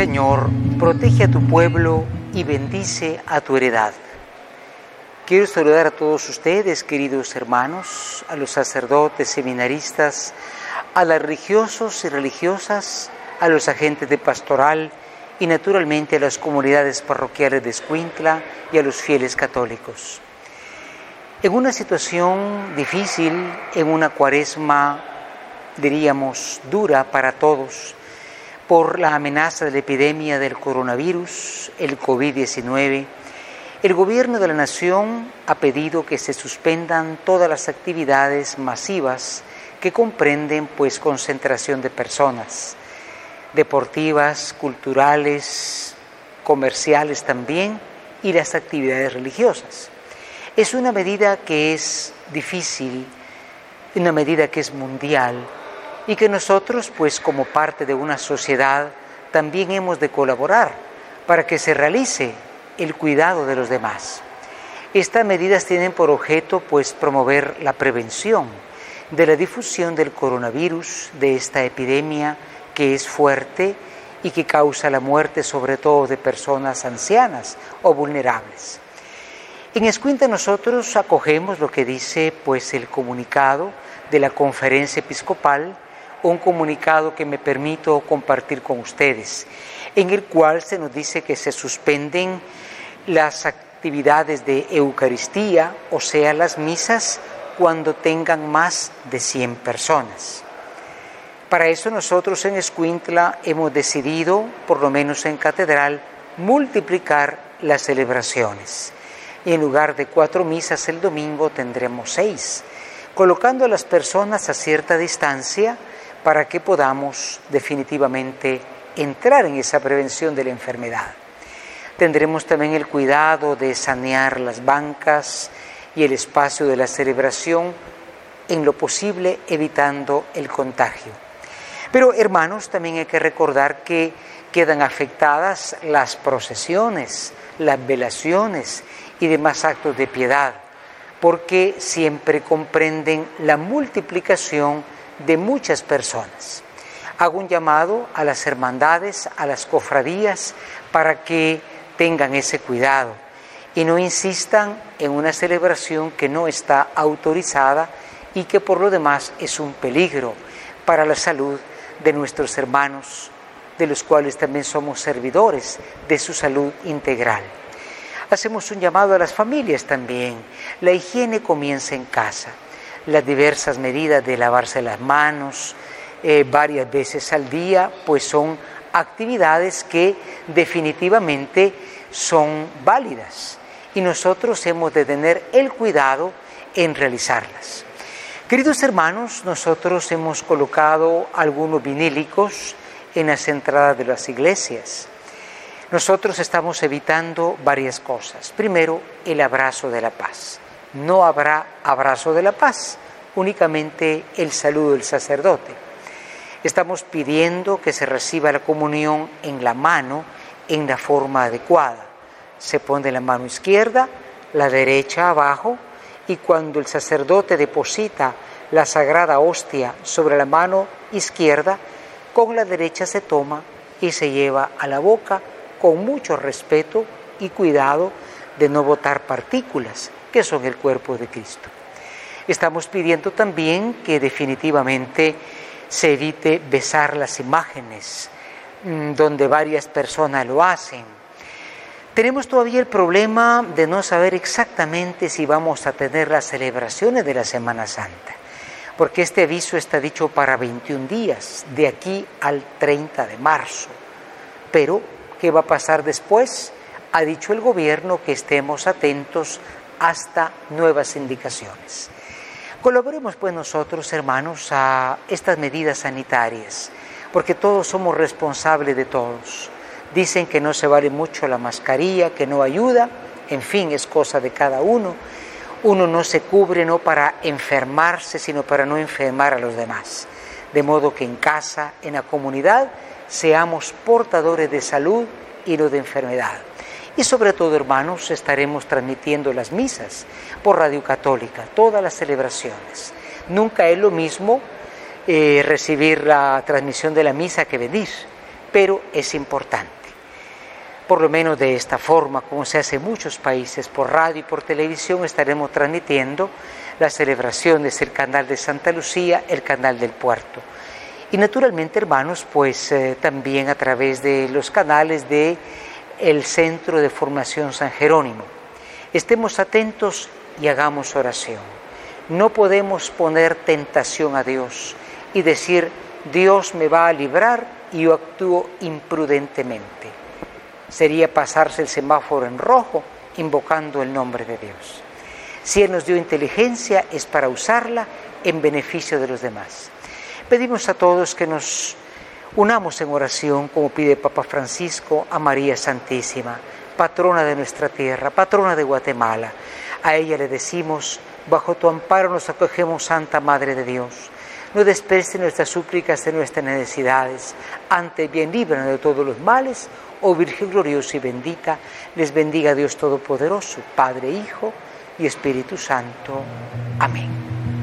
Señor, protege a tu pueblo y bendice a tu heredad. Quiero saludar a todos ustedes, queridos hermanos, a los sacerdotes, seminaristas, a las religiosos y religiosas, a los agentes de pastoral y naturalmente a las comunidades parroquiales de Escuintla y a los fieles católicos. En una situación difícil, en una cuaresma, diríamos, dura para todos, por la amenaza de la epidemia del coronavirus, el COVID-19, el gobierno de la nación ha pedido que se suspendan todas las actividades masivas que comprenden pues concentración de personas, deportivas, culturales, comerciales también y las actividades religiosas. Es una medida que es difícil, una medida que es mundial y que nosotros, pues como parte de una sociedad, también hemos de colaborar para que se realice el cuidado de los demás. Estas medidas tienen por objeto, pues, promover la prevención de la difusión del coronavirus, de esta epidemia que es fuerte y que causa la muerte sobre todo de personas ancianas o vulnerables. En Escuinta nosotros acogemos lo que dice pues el comunicado de la conferencia episcopal, un comunicado que me permito compartir con ustedes, en el cual se nos dice que se suspenden las actividades de Eucaristía, o sea, las misas, cuando tengan más de 100 personas. Para eso nosotros en Escuintla hemos decidido, por lo menos en catedral, multiplicar las celebraciones y en lugar de cuatro misas el domingo tendremos seis, colocando a las personas a cierta distancia para que podamos definitivamente entrar en esa prevención de la enfermedad. Tendremos también el cuidado de sanear las bancas y el espacio de la celebración, en lo posible evitando el contagio. Pero hermanos, también hay que recordar que quedan afectadas las procesiones, las velaciones y demás actos de piedad, porque siempre comprenden la multiplicación de muchas personas. Hago un llamado a las hermandades, a las cofradías, para que tengan ese cuidado y no insistan en una celebración que no está autorizada y que por lo demás es un peligro para la salud de nuestros hermanos, de los cuales también somos servidores de su salud integral. Hacemos un llamado a las familias también. La higiene comienza en casa. Las diversas medidas de lavarse las manos eh, varias veces al día, pues son actividades que definitivamente son válidas y nosotros hemos de tener el cuidado en realizarlas. Queridos hermanos, nosotros hemos colocado algunos vinílicos en las entradas de las iglesias nosotros estamos evitando varias cosas. Primero, el abrazo de la paz. No habrá abrazo de la paz, únicamente el saludo del sacerdote. Estamos pidiendo que se reciba la comunión en la mano en la forma adecuada. Se pone la mano izquierda, la derecha abajo y cuando el sacerdote deposita la sagrada hostia sobre la mano izquierda, con la derecha se toma y se lleva a la boca con mucho respeto y cuidado de no botar partículas que son el cuerpo de Cristo. Estamos pidiendo también que definitivamente se evite besar las imágenes mm, donde varias personas lo hacen. Tenemos todavía el problema de no saber exactamente si vamos a tener las celebraciones de la Semana Santa, porque este aviso está dicho para 21 días, de aquí al 30 de marzo, pero ¿Qué va a pasar después? Ha dicho el gobierno que estemos atentos hasta nuevas indicaciones. Colaboremos pues nosotros, hermanos, a estas medidas sanitarias, porque todos somos responsables de todos. Dicen que no se vale mucho la mascarilla, que no ayuda, en fin, es cosa de cada uno. Uno no se cubre no para enfermarse, sino para no enfermar a los demás. De modo que en casa, en la comunidad, seamos portadores de salud y no de enfermedad. Y sobre todo, hermanos, estaremos transmitiendo las misas por Radio Católica, todas las celebraciones. Nunca es lo mismo eh, recibir la transmisión de la misa que venir. pero es importante. Por lo menos de esta forma, como se hace en muchos países, por radio y por televisión, estaremos transmitiendo la celebración de el canal de Santa Lucía, el canal del puerto. Y naturalmente, hermanos, pues eh, también a través de los canales de el Centro de Formación San Jerónimo. Estemos atentos y hagamos oración. No podemos poner tentación a Dios y decir, Dios me va a librar y yo actúo imprudentemente. Sería pasarse el semáforo en rojo invocando el nombre de Dios. Si Él nos dio inteligencia es para usarla en beneficio de los demás. Pedimos a todos que nos unamos en oración, como pide Papa Francisco, a María Santísima, patrona de nuestra tierra, patrona de Guatemala. A ella le decimos, bajo tu amparo nos acogemos, Santa Madre de Dios. No desprecies nuestras súplicas de nuestras necesidades. Ante bien líbranos de todos los males, oh Virgen gloriosa y bendita. Les bendiga Dios Todopoderoso, Padre, Hijo y Espíritu Santo. Amén.